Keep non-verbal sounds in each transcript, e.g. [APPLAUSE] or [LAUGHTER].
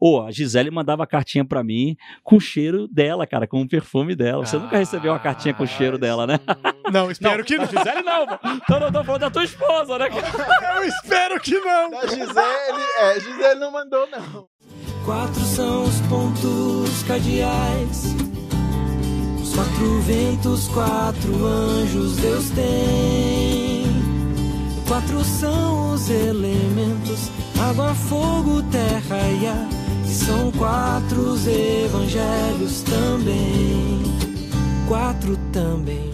Ô, a Gisele mandava cartinha pra mim com o cheiro dela, cara, com o perfume dela. Você nunca recebeu uma cartinha com o cheiro dela, né? Não, espero que Da não. Gisele não, pô. Então não tô falando da tua esposa, né? cara? Eu espero que não. Da Gisele, é, Gisele não mandou, não. Quatro são os pontos cardeais. Os quatro ventos, quatro anjos Deus tem. Quatro são os elementos: água, fogo, terra e ar. E são quatro os evangelhos também. Quatro também.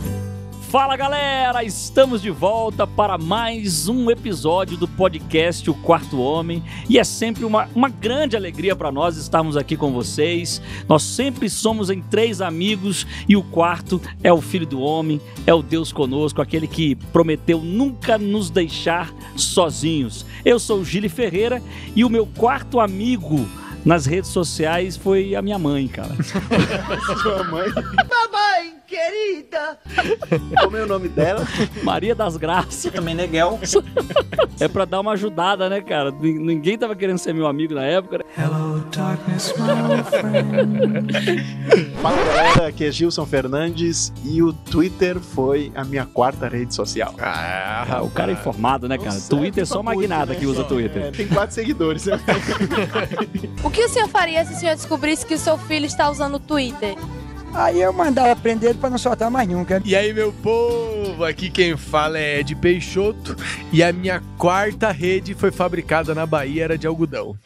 Fala galera, estamos de volta para mais um episódio do podcast O Quarto Homem e é sempre uma, uma grande alegria para nós estarmos aqui com vocês. Nós sempre somos em três amigos e o quarto é o Filho do Homem, é o Deus conosco, aquele que prometeu nunca nos deixar sozinhos. Eu sou o Gili Ferreira e o meu quarto amigo nas redes sociais foi a minha mãe, cara. [LAUGHS] Sua mãe. Mamãe querida! Como é o nome dela? Maria das Graças. Meneghel. É pra dar uma ajudada, né, cara? Nin- Ninguém tava querendo ser meu amigo na época. né? Hello, darkness, my friend. Fala galera, aqui é Gilson Fernandes e o Twitter foi a minha quarta rede social. Ah, o cara é informado, né, cara? Nossa, Twitter é só muito, magnata né? que usa É, Twitter. tem quatro seguidores. né? O que o senhor faria se o senhor descobrisse que o seu filho está usando o Twitter? Aí eu mandava prender ele pra não soltar mais nunca. E aí, meu povo, aqui quem fala é Ed Peixoto e a minha quarta rede foi fabricada na Bahia, era de algodão.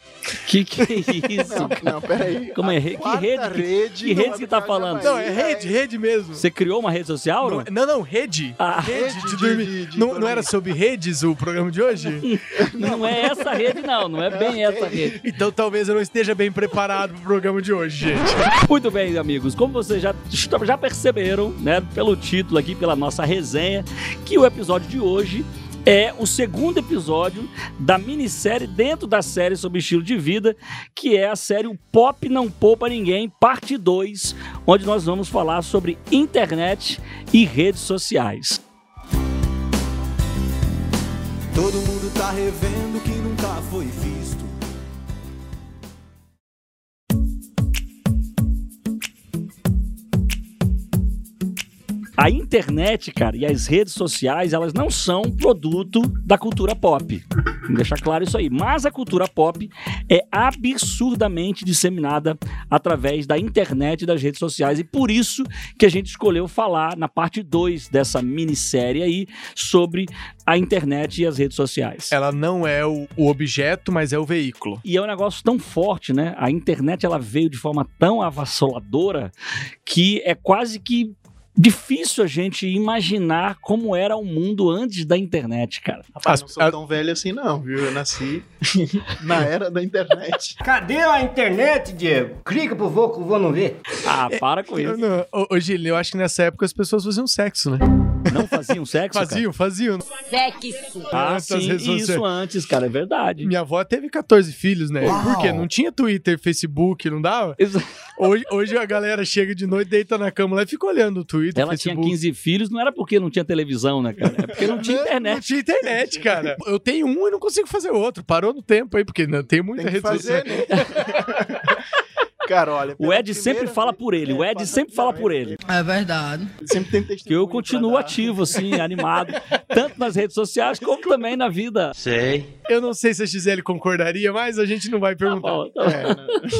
Que que é isso? Não, não, peraí. Como é? A Que rede? Que, rede que não rede que tá falando? Não, é rede, rede mesmo. Você criou uma rede social, Não, não? não, não, rede. Ah, Rede de de- dormir. de- de não, dormir. não era sobre redes o programa de hoje? [LAUGHS] não é essa rede, não. Não é bem [LAUGHS] essa rede. Então talvez eu não esteja bem preparado pro programa de hoje, gente. Muito bem, amigos. Como vocês já, já perceberam, né, pelo título aqui, pela nossa resenha, que o episódio de hoje é o segundo episódio da minissérie dentro da série sobre estilo de vida, que é a série O Pop Não Poupa Ninguém, parte 2, onde nós vamos falar sobre internet e redes sociais. Todo mundo tá revendo que nunca foi visto. A internet, cara, e as redes sociais, elas não são produto da cultura pop. Vamos deixar claro isso aí. Mas a cultura pop é absurdamente disseminada através da internet e das redes sociais. E por isso que a gente escolheu falar na parte 2 dessa minissérie aí sobre a internet e as redes sociais. Ela não é o, o objeto, mas é o veículo. E é um negócio tão forte, né? A internet ela veio de forma tão avassaladora que é quase que difícil a gente imaginar como era o mundo antes da internet, cara. Rapaz, As- não sou a- tão velho assim não, viu? Eu nasci [LAUGHS] na era da internet. [LAUGHS] Cadê a internet, Diego? Clica pro vô que o vô não vê. Ah, para com [LAUGHS] isso. não- Ô, ô, Gil, eu acho que nessa época as pessoas faziam sexo, né? Não faziam sexo? Faziam, faziam. Ah, Antes das sim, isso antes, cara, é verdade. Minha avó teve 14 filhos, né? Por quê? Não tinha Twitter, Facebook, não dava? Hoje, hoje a galera chega de noite, deita na cama lá e fica olhando o Twitter, Ela tinha Facebook. 15 filhos, não era porque não tinha televisão, né, cara? É porque não tinha Não internet. tinha internet, cara. Eu tenho um e não consigo fazer outro. Parou no tempo aí, porque não, tem muita Tem que rede social. fazer, né? [LAUGHS] Cara, olha. O Ed sempre fala por ele, o É, Ed sempre fala por ele. É verdade. Sempre tem Que eu testemunho continuo ativo, assim, animado, tanto nas redes sociais como também na vida. Eu não sei se a Gisele concordaria, mas a gente não vai Tá perguntar. bom, tá bom. É,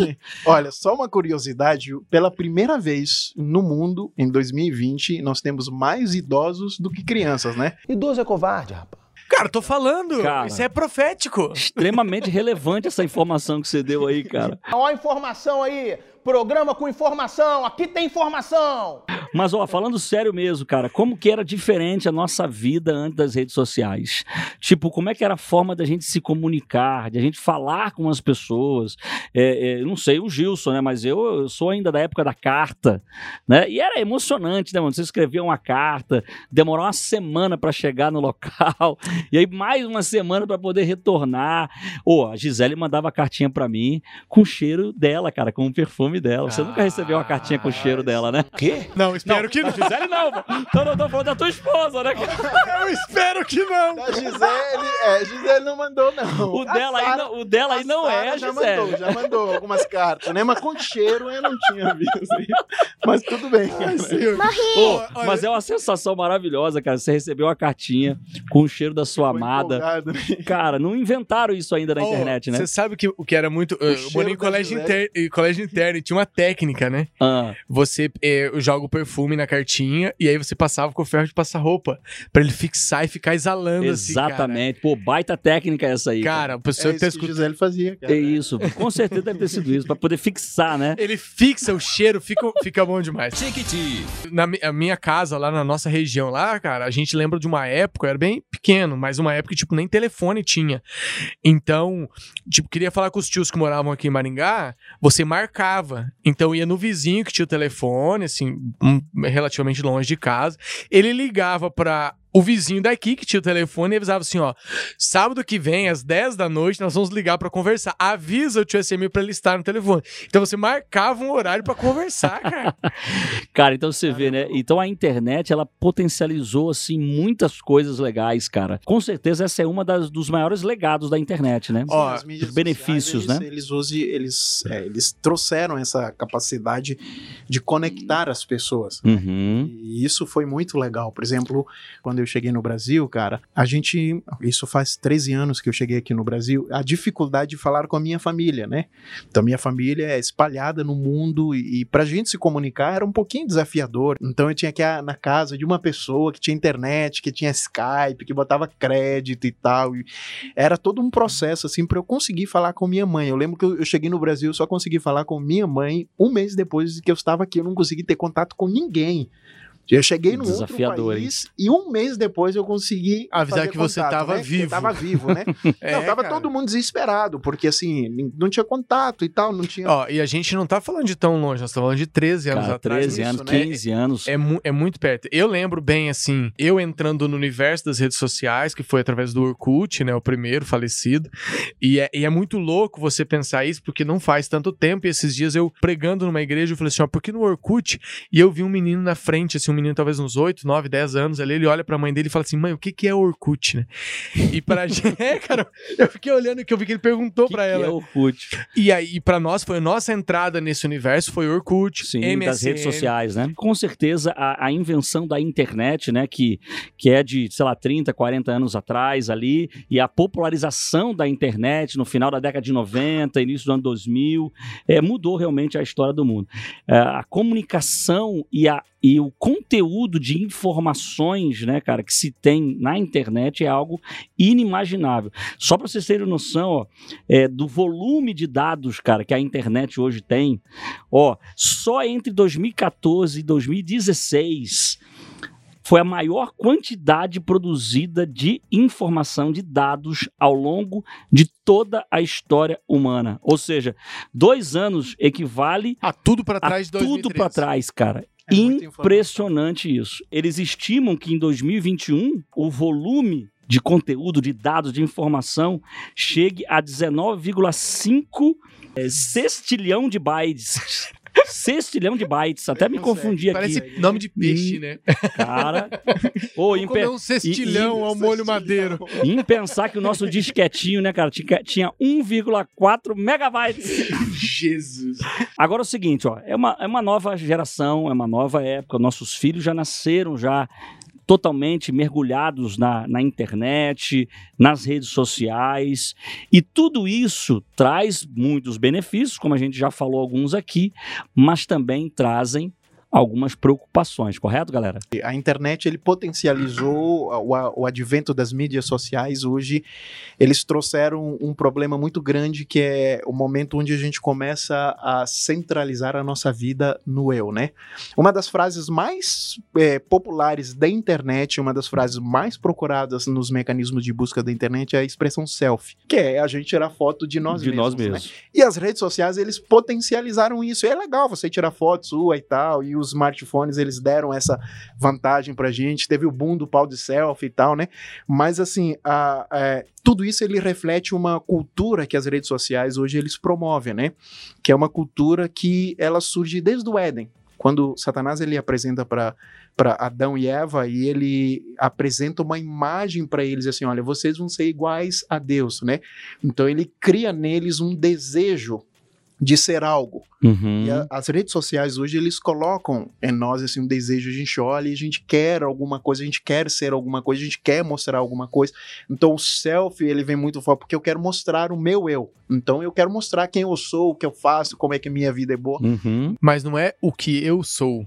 né? [LAUGHS] Olha, só uma curiosidade: pela primeira vez no mundo, em 2020, nós temos mais idosos do que crianças, né? Idoso é covarde, rapaz. Cara, tô falando. Cara. Isso é profético. Extremamente relevante essa informação que você deu aí, cara. Ó a informação aí. Programa com informação. Aqui tem informação. Mas, ó, falando sério mesmo, cara, como que era diferente a nossa vida antes das redes sociais? Tipo, como é que era a forma da gente se comunicar, de a gente falar com as pessoas? É, é, não sei o Gilson, né? Mas eu, eu sou ainda da época da carta, né? E era emocionante, né, mano? Você escrevia uma carta, demorou uma semana pra chegar no local, [LAUGHS] e aí mais uma semana pra poder retornar. Ô, a Gisele mandava cartinha pra mim com o cheiro dela, cara, com o perfume dela. Você nunca recebeu uma cartinha com o cheiro dela, né? Quê? Não, espero que não. Da Gisele não, pô. Então não tô falando da tua esposa, né? Eu espero que não. Da Gisele, é, Gisele não mandou, não. O A dela aí não, o dela aí não Sara é, já Gisele. mandou, já mandou algumas cartas, né? Mas com cheiro eu não tinha visto. Mas tudo bem. cara. Pô, mas é uma sensação maravilhosa, cara. Você recebeu uma cartinha com o cheiro da sua amada. empolgado, né? Cara, não inventaram isso ainda na Ó, internet, né? Você sabe que, o que era muito. cheiro Eu morei em colégio, inter, colégio interno e tinha uma técnica, né? Ah, Você joga o perfume na cartinha e aí você passava com o ferro de passar roupa. Pra ele fixar e ficar exalando assim. cara. exatamente. Pô, baita técnica essa aí. Cara, o professor É que escutando. Gisele fazia, cara. É isso. Com certeza deve ter sido isso, pra poder fixar, né? Ele fixa o cheiro, fica, fica bom demais. Na mi- a minha casa, lá na nossa região, lá, cara, a gente lembra de uma época, eu era bem pequeno, mas uma época que, tipo, nem telefone tinha. Então, tipo, queria falar com os tios que moravam aqui em Maringá, você marcava. Então, ia no vizinho que tinha o telefone, assim, um- relativamente longe de casa. Ele ligava pra o vizinho daqui que tinha o telefone e avisava assim, ó, sábado que vem, às 10 da noite, nós vamos ligar pra conversar. Avisa o tio SMI pra ele estar no telefone. Então você marcava um horário pra conversar, cara. [LAUGHS] Cara, então você vê, né? Então a internet, ela potencializou, assim, muitas coisas legais, cara. Com certeza essa é uma das, dos maiores legados da internet, né? Ó, os benefícios, sociais, né? eles, Eles, usam- eles, é, eles trouxeram essa capacidade de conectar as pessoas. Uhum. E isso foi muito legal. Por exemplo, quando eu cheguei no Brasil, cara, a gente. Isso faz 13 anos que eu cheguei aqui no Brasil. A dificuldade de falar com a minha família, né? Então, minha família é espalhada no mundo e, e pra gente se comunicar era um pouquinho desafiador. Então, eu tinha que ir na casa de uma pessoa que tinha internet, que tinha Skype, que botava crédito e tal. E era todo um processo, assim, pra eu conseguir falar com minha mãe. Eu lembro que eu, eu cheguei no Brasil, só consegui falar com minha mãe um mês depois que eu estava aqui. Eu não consegui ter contato com ninguém. Eu cheguei num outro Desafiador, hein? país e um mês depois eu consegui Avisar que você contato, tava né? Que vivo. Eu tava vivo, né? [LAUGHS] É, não, tava cara. todo mundo desesperado, porque assim, não tinha contato e tal, não tinha... Ó, e a gente não tá falando de tão longe, nós estamos falando de 13 anos Cara, atrás. 13 isso, anos, né? 15 anos. É, mu- é muito perto. Eu lembro bem, assim, eu entrando no universo das redes sociais, que foi através do Orkut, né, o primeiro falecido, e é, e é muito louco você pensar isso, porque não faz tanto tempo, e esses dias eu pregando numa igreja, eu falei assim, ó, porque no Orkut, e eu vi um menino na frente, assim, um menino talvez uns 8, 9, 10 anos ali, ele olha pra mãe dele e fala assim, mãe, o que que é Orkut, né? E pra [LAUGHS] gente, é, cara, eu fiquei olhando que eu vi que ele perguntou Que pra que ela. é Orkut? E aí, pra nós, foi a nossa entrada nesse universo, foi Orkut, Sim, MSN. das redes sociais, né? Com certeza, a, a invenção da internet, né, que, que é de, sei lá, 30, 40 anos atrás ali, e a popularização da internet no final da década de 90, início do ano 2000, é, mudou realmente a história do mundo. É, a comunicação e, a, e o conteúdo de informações, né, cara, que se tem na internet é algo inimaginável. Só para vocês terem noção, ó, é, do volume de dados, cara, que a internet hoje tem, Ó, só entre 2014 e 2016 foi a maior quantidade produzida de informação, de dados ao longo de toda a história humana. Ou seja, dois anos equivale Ah, tudo pra a trás de 2013. tudo para trás, cara. É Impressionante isso. Eles estimam que em 2021 o volume de conteúdo, de dados, de informação chegue a 19,5 eh, sextilhão de bytes. Sextilhão de bytes. Até me confundi aqui. Parece nome de peixe, né? Cara. Em, comer pe- um cestilhão e- ao molho madeiro. em pensar que o nosso disquetinho, né, cara, tinha, tinha 1,4 megabytes. Jesus. Agora é o seguinte, ó, é uma, é uma nova geração, é uma nova época. Nossos filhos já nasceram já totalmente mergulhados na, na internet, nas redes sociais. E tudo isso traz muitos benefícios, como a gente já falou alguns aqui, mas também trazem algumas preocupações, correto, galera? A internet ele potencializou o, o advento das mídias sociais. Hoje eles trouxeram um problema muito grande que é o momento onde a gente começa a centralizar a nossa vida no eu, né? Uma das frases mais é, populares da internet, uma das frases mais procuradas nos mecanismos de busca da internet é a expressão selfie, que é a gente tirar foto de nós de mesmos. nós né? mesmos. E as redes sociais, eles potencializaram isso. E é legal você tirar foto sua e tal. E os smartphones, eles deram essa vantagem pra gente. Teve o boom do pau de selfie e tal, né? Mas, assim, a- é, tudo isso, ele reflete uma cultura que as redes sociais hoje, eles promovem, né? Que é uma cultura que ela surge desde o Éden. quando Satanás ele apresenta para Adão e Eva e ele apresenta uma imagem para eles assim, olha, vocês vão ser iguais a Deus, né? Então ele cria neles um desejo de ser algo. Uhum. E a- as redes sociais hoje eles colocam em nós assim um desejo, a gente olha e a gente quer alguma coisa, a gente quer ser alguma coisa, a gente quer mostrar alguma coisa. Então o selfie ele vem muito forte porque eu quero mostrar o meu eu. Então eu quero mostrar quem eu sou, o que eu faço, como é que a minha vida é boa. Uhum. Mas não é o que eu sou.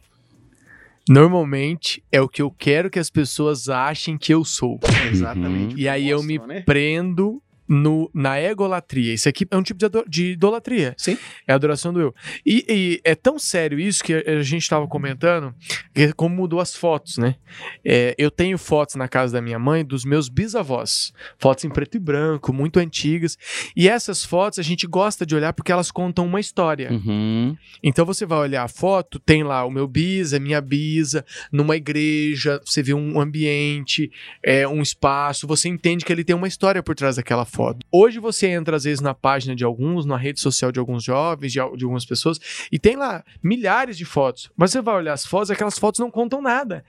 Normalmente é o que eu quero que as pessoas achem que eu sou. Exatamente. E aí eu me né? prendo no, na egolatria. Isso aqui é um tipo de, de idolatria. Sim. É a adoração do eu. E, e é tão sério isso que a, a gente estava comentando, é como mudou as fotos, né? É, eu tenho fotos na casa da minha mãe dos meus bisavós. Fotos em preto e branco, muito antigas. E essas fotos a gente gosta de olhar porque elas contam uma história. Uhum. Então você vai olhar a foto, tem lá o meu bisa, minha bisa, numa igreja, você vê um ambiente, é, um espaço, você entende que ele tem uma história por trás daquela foto. Hoje você entra às vezes na página de alguns, na rede social de alguns jovens, de, de algumas pessoas, e tem lá milhares de fotos. Mas você vai olhar as fotos, aquelas fotos não contam nada.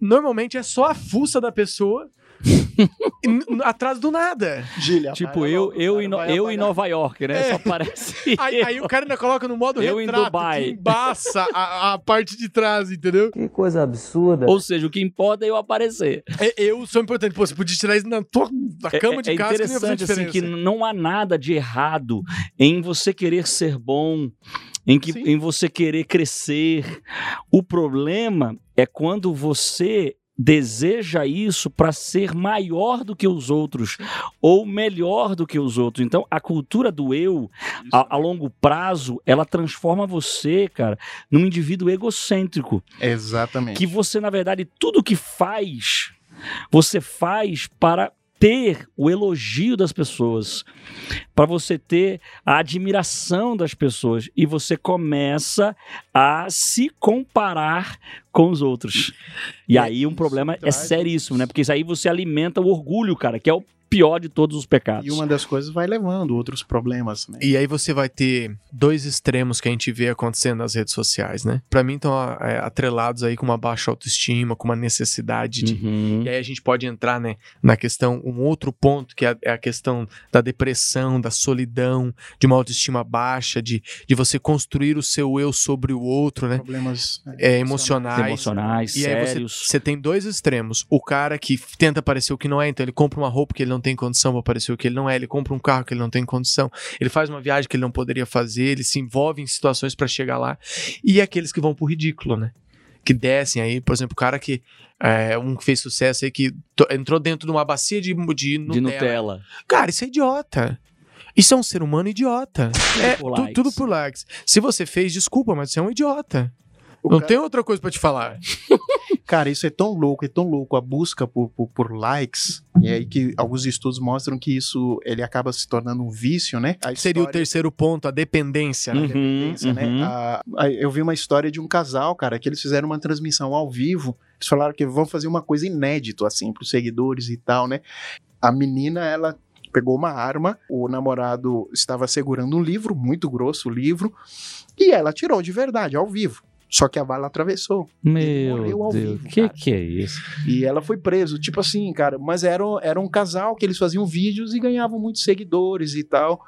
Normalmente é só a fuça da pessoa [LAUGHS] atrás do nada. Gília, Tipo, eu, logo, eu, cara, em, vai eu em. Nova York, né? É. Só parece. [LAUGHS] Aí, aí o cara ainda coloca no modo Eu em retrato, Dubai. que embaça a, a parte de trás, entendeu? Que coisa absurda. Ou seja, o que importa é eu aparecer. É, eu sou importante. Pô, você podia tirar isso na tua na É- cama é, de é casa que fazer interessante assim diferença. que não há nada de errado em você querer ser bom, em, que, Sim. em você querer crescer. O problema é quando você deseja isso para ser maior do que os outros ou melhor do que os outros. Então, a cultura do eu, a, a longo prazo, ela transforma você, cara, num indivíduo egocêntrico Exatamente. que você, na verdade, tudo que faz, você faz para ter o elogio das pessoas, para você ter a admiração das pessoas e você começa a se comparar com os outros. E É, aí um problema é seríssimo, né? Porque isso aí você alimenta o orgulho, cara, que é o pior de todos os pecados. E uma das coisas vai levando outros problemas, né? E aí você vai ter dois extremos que a gente vê acontecendo nas redes sociais, né? Pra mim estão é, atrelados aí com uma baixa autoestima, com uma necessidade de... Uhum. E aí a gente pode entrar, né, na questão, um outro ponto que é, é a questão da depressão, da solidão, de uma autoestima baixa, de, de você construir o seu eu sobre o outro, né? Problemas É, emocionais. emocionais, E aí você, sérios. você tem dois extremos. O cara que tenta parecer o que não é, então ele compra uma roupa que ele não tem condição pra parecer o que ele não é, ele compra um carro que ele não tem condição, ele faz uma viagem que ele não poderia fazer, ele se envolve em situações pra chegar lá. E aqueles que vão pro ridículo, né? Que descem aí, por exemplo, o cara que. É, um que fez sucesso aí que entrou dentro de uma bacia de, de Nutella. De Nutella. Cara, isso é idiota. Isso é um ser humano idiota. É tudo por likes. Se você fez, desculpa, mas você é um idiota. O não cara- tem outra coisa pra te falar. [LAUGHS] Cara, isso é tão louco, é tão louco a busca por, por, por likes, e aí que alguns estudos mostram que isso ele acaba se tornando um vício, né? A Seria o história- terceiro ponto, a dependência. né? Uhum, dependência, né? uhum. A- a- eu vi uma história de um casal, cara, que eles fizeram uma transmissão ao vivo. Eles falaram que vão fazer uma coisa inédita, assim, pros seguidores e tal, né? A menina, ela pegou uma arma, o namorado estava segurando um livro, muito grosso o livro, e ela atirou de verdade, ao vivo. Só que a bala atravessou. Meu ao Deus, vivo, que cara. que é isso? E ela foi preso, tipo assim, cara. Mas era, era um casal que eles faziam vídeos e ganhavam muitos seguidores e tal.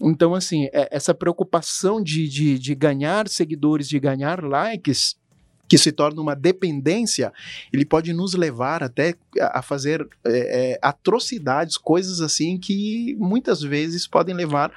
Então, assim, é- essa preocupação de, de, de ganhar seguidores, de ganhar likes, que se torna uma dependência, ele pode nos levar até a a fazer é, é, atrocidades, coisas assim que muitas vezes podem levar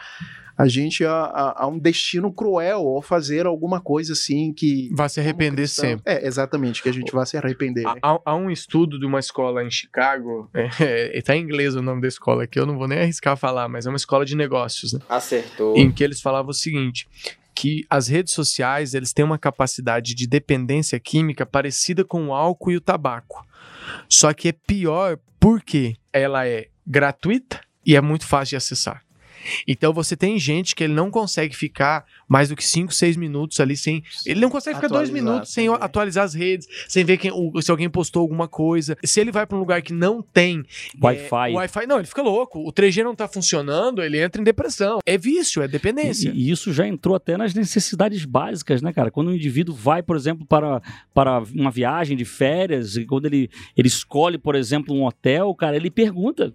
a gente a, a- a um destino cruel ou fazer alguma coisa assim que Vai se arrepender cristão- sempre. É, exatamente, que a gente vai se arrepender. né? Há, há um estudo de uma escola em Chicago, [LAUGHS] é, tá em inglês o nome da escola aqui, eu não vou nem arriscar falar, mas é uma escola de negócios, né? Acertou. Em que eles falavam o seguinte, que as redes sociais, eles têm uma capacidade de dependência química parecida com o álcool e o tabaco. Só que é pior porque ela é gratuita e é muito fácil de acessar. Então você tem gente que ele não consegue ficar mais do que 5, 6 minutos ali sem. Ele não consegue ficar dois Atualizar minutos sem também. atualizar as redes, sem ver quem, o- se alguém postou alguma coisa. Se ele vai pra um lugar que não tem Wi-Fi. é, Wi-Fi, não, ele fica louco. O 3G não tá funcionando, ele entra em depressão. É vício, é dependência. E, e isso já entrou até nas necessidades básicas, né, cara? Quando o indivíduo vai, por exemplo, para, para uma viagem de férias, e quando ele, ele escolhe, por exemplo, um hotel, cara, ele pergunta.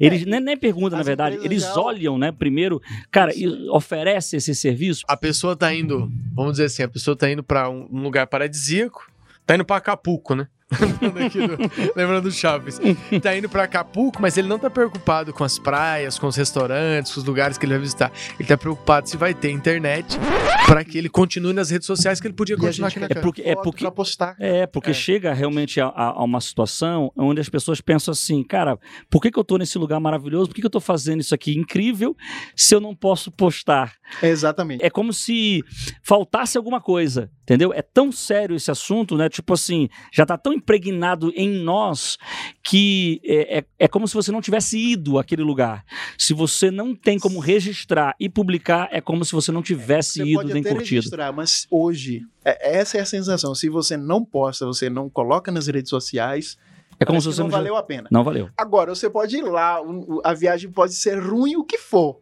Eles nem, nem perguntam, na verdade, eles já- olham, né, primeiro, cara, e oferece esse serviço. A pessoa tá indo, vamos dizer assim, a pessoa tá indo pra um, lugar paradisíaco, tá indo pra Acapulco, né? Lembrando do- Lembrando do Chaves. Tá indo pra Acapulco, mas ele não tá preocupado com as praias, com os restaurantes, com os lugares que ele vai visitar. Ele tá preocupado se vai ter internet pra que ele continue nas redes sociais que ele podia continuar aqui na É porque, é porque postar. É, porque É. chega realmente a, a- a uma situação onde as pessoas pensam assim, cara, por que, que eu tô nesse lugar maravilhoso? Por que, que eu tô fazendo isso aqui incrível se eu não posso postar? Exatamente. É como se faltasse alguma coisa, entendeu? É tão sério esse assunto, né? Tipo assim, já tá tão impregnado em nós que é, é, é como se você não tivesse ido àquele lugar. Se você não tem como registrar e publicar, é como se você não tivesse Você ido nem curtido. registrar, mas hoje, é- essa é a sensação. Se você não posta, você não coloca nas redes sociais, É como parece se você não não valeu a pena. Não valeu. Agora, você pode ir lá, a viagem pode ser ruim o que for.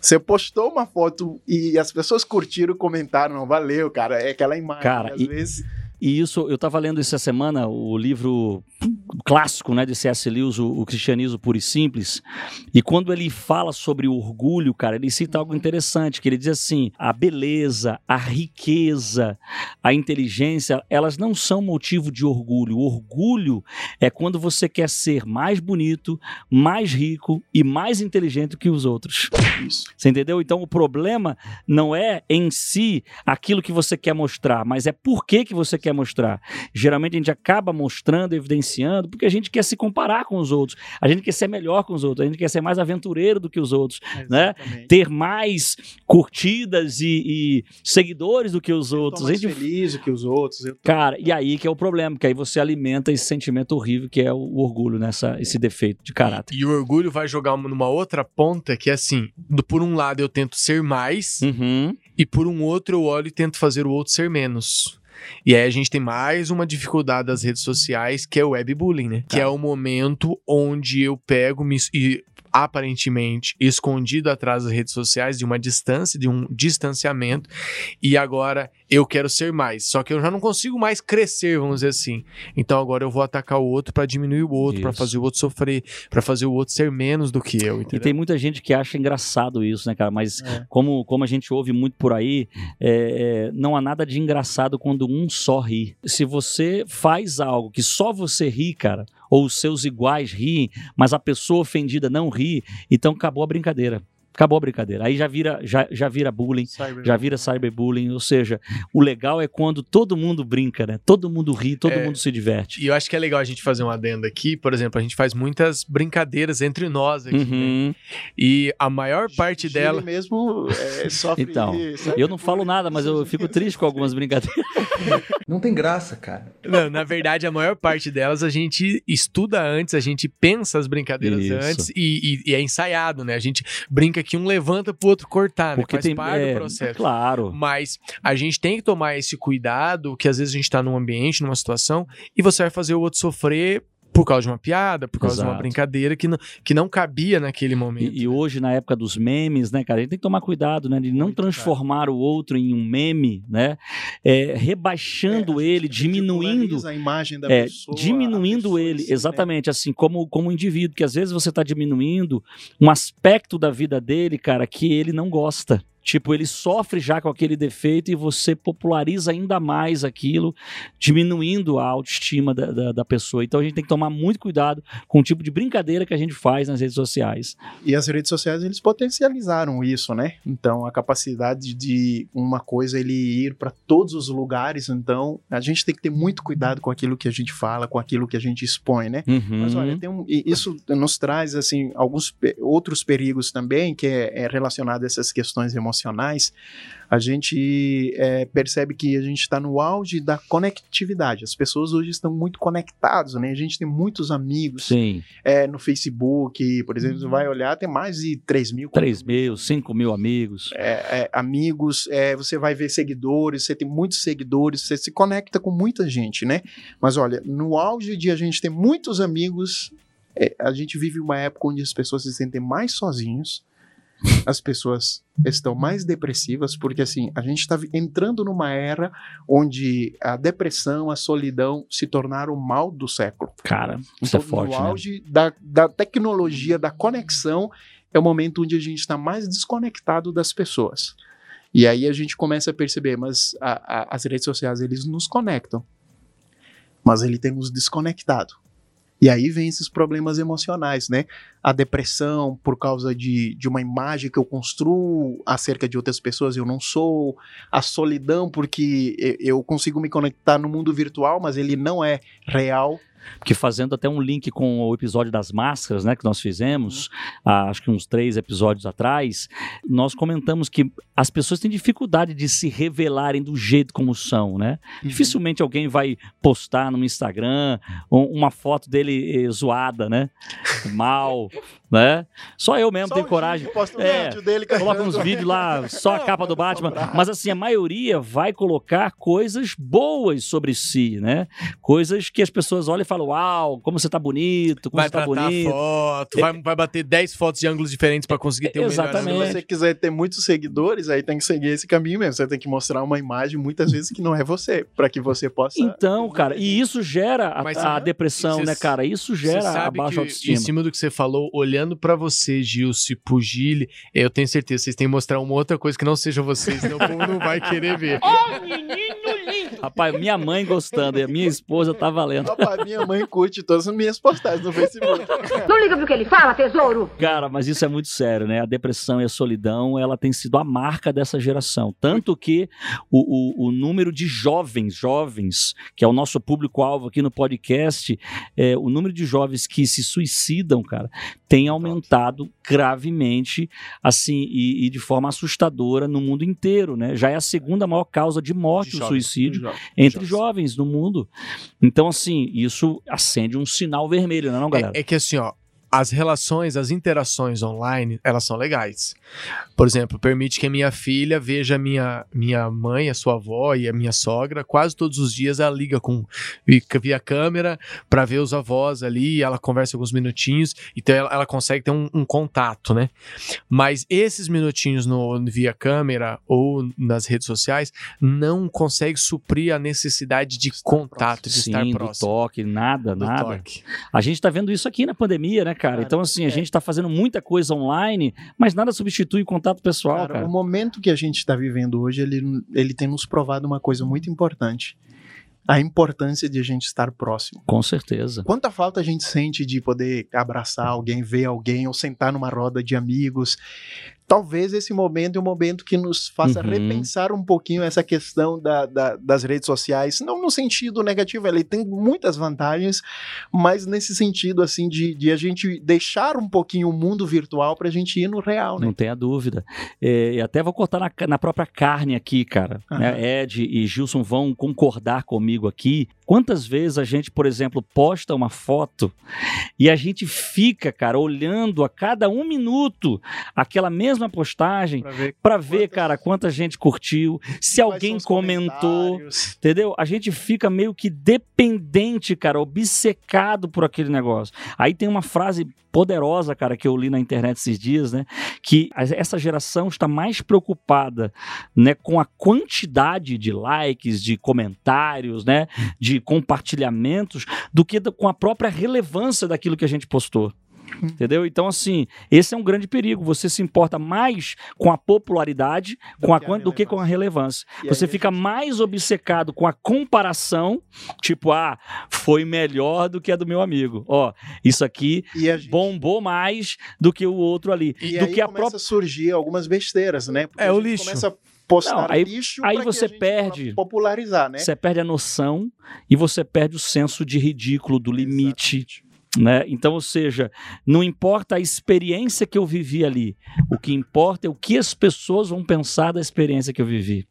Você postou uma foto e as pessoas curtiram, comentaram, não valeu, cara. É aquela imagem. Cara, às e- vezes. E isso, eu estava lendo essa semana o livro clássico né, de C.S. Lewis, o, o Cristianismo Puro e Simples, e quando ele fala sobre o orgulho, cara, ele cita algo interessante, que ele diz assim, a beleza, a riqueza, a inteligência, elas não são motivo de orgulho. O orgulho é quando você quer ser mais bonito, mais rico e mais inteligente que os outros. Isso. Você entendeu? Então o problema não é em si aquilo que você quer mostrar, mas é por que, que você quer mostrar. Geralmente a gente acaba mostrando, evidenciando, porque a gente quer se comparar com os outros, a gente quer ser melhor com os outros, a gente quer ser mais aventureiro do que os outros, né? Exatamente. ter mais curtidas e, e seguidores do que os Eu tô outros. A mais gente feliz do que os outros. Eu tô- Cara, e aí que é o problema, porque aí você alimenta esse sentimento horrível que é o, o orgulho, nessa, esse defeito de caráter. E o orgulho vai jogar uma- numa outra ponta que é assim: do- por um lado eu tento ser mais, Uhum. e por um outro eu olho e tento fazer o outro ser menos. E aí a gente tem mais uma dificuldade das redes sociais, que é o webbullying, né? Que é o momento onde eu pego me, e aparentemente escondido atrás das redes sociais de uma distância, de um distanciamento, e agora eu quero ser mais. Só que eu já não consigo mais crescer, vamos dizer assim. Então agora eu vou atacar o outro pra diminuir o outro, pra Isso. fazer o outro sofrer, pra fazer o outro ser menos do que eu, E entendeu? tem muita gente que acha engraçado isso, né, cara? Mas É. como, como a gente ouve muito por aí, é, é, não há nada de engraçado quando um só ri. Se você faz algo que só você ri, cara, ou os seus iguais riem, mas a pessoa ofendida não ri, então acabou a brincadeira. Acabou a brincadeira. Aí já vira, já, já vira bullying. Cyber- Já vira cyberbullying, ou seja, o legal é quando todo mundo brinca, né? Todo mundo ri, todo É. mundo se diverte. E eu acho que é legal a gente fazer um adendo aqui, por exemplo, a gente faz muitas brincadeiras entre nós aqui, né? Uhum. E a maior parte dela. mesmo é, [LAUGHS] sofre Então, Eu não falo nada, mas eu fico triste com algumas brincadeiras. [LAUGHS] Não tem graça, cara. Não, na verdade, a maior parte delas a gente estuda antes, a gente pensa as brincadeiras Isso. antes e, e- e é ensaiado, né? A gente brinca que um levanta pro outro cortar, né? Porque Faz tem. parte é, do processo. Claro. Mas a gente tem que tomar esse cuidado, que às vezes a gente tá num ambiente, numa situação, e você vai fazer o outro sofrer por causa de uma piada, por causa de uma Exato. brincadeira que não, que não cabia naquele momento. E, e hoje, na época dos memes, né, cara, a gente tem que tomar cuidado, né, de não Muito, transformar o outro em um meme, né, é, rebaixando É, ele, diminuindo, a imagem da é, pessoa, diminuindo pessoa ele, né? exatamente, assim, como, como indivíduo, que às vezes você está diminuindo um aspecto da vida dele, cara, que ele não gosta. Tipo, ele sofre já com aquele defeito e você populariza ainda mais aquilo, diminuindo a autoestima da, da, da pessoa. Então a gente tem que tomar muito cuidado com o tipo de brincadeira que a gente faz nas redes sociais. E as redes sociais eles potencializaram isso, né? Então a capacidade de uma coisa ele ir para todos os lugares, então a gente tem que ter muito cuidado com aquilo que a gente fala, com aquilo que a gente expõe, né? Mas Uhum. olha, tem um, e isso nos traz assim alguns outros perigos também que é, é relacionado a essas questões emocionais emocionais, a gente é, percebe que a gente está no auge da conectividade. As pessoas hoje estão muito conectadas, né? A gente tem muitos amigos Sim, é, no Facebook, por exemplo, você vai olhar, tem mais de 3 mil 3 mil, 5 mil amigos. é, é, amigos, é, você vai ver seguidores, você tem muitos seguidores, você se conecta com muita gente, né? Mas olha, no auge de a gente ter muitos amigos, é, a gente vive uma época onde as pessoas se sentem mais sozinhos, as pessoas estão mais depressivas, porque assim, a gente está entrando numa era onde a depressão, a solidão se tornaram o mal do século. Cara, isso é Então, forte, no né? auge da, da tecnologia, da conexão, é o momento onde a gente está mais desconectado das pessoas. E aí a gente começa a perceber, mas a- a- as redes sociais, eles nos conectam, mas ele tem nos desconectado. E aí vem esses problemas emocionais, né? A depressão por causa de, de uma imagem que eu construo acerca de outras pessoas, eu não sou. A solidão porque eu consigo me conectar no mundo virtual, mas ele não é real. Porque fazendo até um link com o episódio das máscaras, né, que nós fizemos, há, acho que uns três episódios atrás, nós comentamos que as pessoas têm dificuldade de se revelarem do jeito como são, né? Dificilmente alguém vai postar no Instagram um- uma foto dele eh, zoada, né? Mal, né? Só eu mesmo Só tenho o coragem. Um É, vídeo dele Coloca uns vídeos lá, só a capa do Batman. Mas assim, a maioria vai colocar coisas boas sobre si, né? Coisas que as pessoas olham e falam: Uau, como você tá bonito, como Vai você tá bonito. foto, vai, vai bater 10 fotos de ângulos diferentes pra conseguir ter um Exatamente. melhor Se você quiser ter muitos seguidores, aí tem que seguir esse caminho mesmo. Você tem que mostrar uma imagem, muitas vezes, que não é você, para que você possa. Então, cara, e isso gera a, Mas, a depressão, cê- né, cara? Isso gera a baixa autoestima. Em cima do que você falou, olhando pra você, Gilce, Pugile, eu tenho certeza, vocês têm que mostrar uma outra coisa que não seja vocês, senão o povo não vai querer ver. [LAUGHS] Rapaz, minha mãe gostando e a minha esposa tá valendo. Rapaz, minha mãe curte todas as minhas postagens no Facebook. Não liga pro que ele fala, tesouro. Cara, mas isso é muito sério, né? A depressão e a solidão, ela tem sido a marca dessa geração. Tanto que o, o, o número de jovens, jovens, que é o nosso público-alvo aqui no podcast, é, o número de jovens que se suicidam, cara, tem aumentado gravemente, assim, e, e de forma assustadora no mundo inteiro, né? Já é a segunda maior causa de morte, De o jovens, suicídio, entre jovens no mundo. Então, assim, isso acende um sinal vermelho, não é, não, galera? É, é que assim, ó, as relações, as interações online, elas são legais. Por exemplo, permite que a minha filha veja a minha, minha mãe, a sua avó e a minha sogra. Quase todos os dias ela liga com via, câmera para ver os avós ali, ela conversa alguns minutinhos, então ela, ela consegue ter um, um contato, né? Mas esses minutinhos no, via câmera ou nas redes sociais não consegue suprir a necessidade de contato, de Sim, estar do próximo. toque, nada, do nada. toque. A gente tá vendo isso aqui na pandemia, né, cara? Cara, então, assim, a é. gente tá fazendo muita coisa online, mas nada substitui o contato pessoal, Cara, cara. o momento que a gente está vivendo hoje, ele, ele tem nos provado uma coisa muito importante. A importância de a gente estar próximo. Com certeza. Quanta falta a gente sente de poder abraçar alguém, ver alguém, ou sentar numa roda de amigos. Talvez esse momento é um momento que nos faça Uhum. repensar um pouquinho essa questão da- da- das redes sociais, não no sentido negativo, ele tem muitas vantagens, mas nesse sentido, assim, de, de a gente deixar um pouquinho o mundo virtual para a gente ir no real, né? Não tenha dúvida. É, e até vou cortar na, na própria carne aqui, cara. Aham. né? Ed e Gilson vão concordar comigo aqui. Quantas vezes a gente, por exemplo, posta uma foto e a gente fica, cara, olhando a cada um minuto aquela mesma postagem Pra ver para ver, Quantas- cara, quanta gente curtiu, se alguém comentou. Entendeu? A gente fica meio que dependente, cara, obcecado por aquele negócio. Aí tem uma frase poderosa, cara, que eu li na internet esses dias, né? Que essa geração está mais preocupada, né, com a quantidade de likes, de comentários, né, de compartilhamentos, do que com a própria relevância daquilo que a gente postou. Entendeu? Então, assim, esse é um grande perigo. Você se importa mais com a popularidade Do com a, que a do que com a relevância. E Você fica mais obcecado com a comparação, tipo, ah, foi melhor do que a do meu amigo. Ó, isso aqui E gente bombou mais do que o outro ali. E do aí que a começa própria. a surgir algumas besteiras, né? Porque É, o gente lixo. Começa a postar Não, aí- lixo aí você a gente perde. popularizar, né? Você perde a noção e você perde o senso de ridículo, do limite. Exatamente. Né? Então, ou seja, não importa a experiência que eu vivi ali, o que importa é o que as pessoas vão pensar da experiência que eu vivi.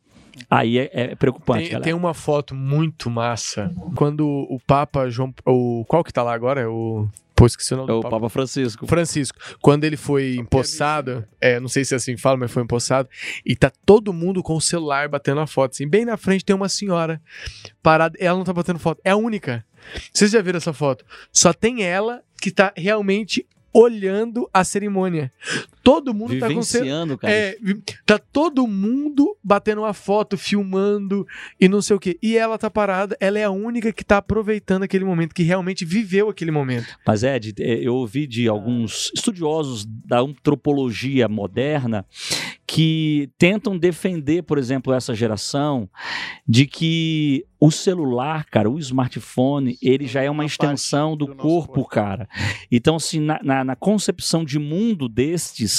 Aí é, é preocupante, Tem, tem uma foto muito massa. Quando o Papa João. O, qual que tá lá agora? É o. Pô, esqueci o nome É do o Papa Francisco. Francisco, quando ele foi empossado, é, não sei se é assim que fala, mas foi empossado, e tá todo mundo com o celular batendo a foto. Assim, bem na frente tem uma senhora parada, ela não tá batendo foto, é a única. Vocês já viram essa foto? Só tem ela que tá realmente olhando a cerimônia. Todo mundo tá. Vivenciando, cara. É, tá todo mundo batendo uma foto, filmando e não sei o quê. E ela tá parada, ela é a única que tá aproveitando aquele momento, que realmente viveu aquele momento. Mas, Ed, eh, eu ouvi de alguns estudiosos da antropologia moderna que tentam defender, por exemplo, essa geração de que o celular, cara, o smartphone, ele já é uma extensão do, do nosso corpo, corpo. cara. Então, assim, na, na- na concepção de mundo destes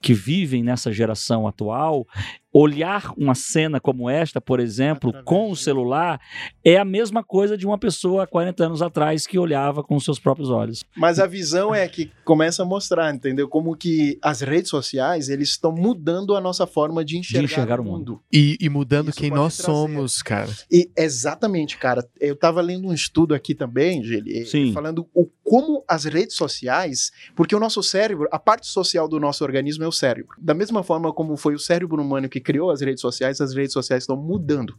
que vivem nessa geração atual, olhar uma cena como esta, por exemplo, Através com o de- celular, é a mesma coisa de uma pessoa há 40 anos atrás que olhava com seus próprios olhos. Mas a visão é que começa a mostrar, entendeu? Como que as redes sociais, eles estão mudando a nossa forma de enxergar, enxergar o mundo. mundo. E, e mudando Isso quem nós trazer. somos, cara. E exatamente, cara. Eu tava lendo um estudo aqui também, Gili, Sim. falando o, como as redes sociais, porque o nosso cérebro, a parte social do nosso organismo é o cérebro. Da mesma forma como foi o cérebro humano que criou as redes sociais, as redes sociais estão mudando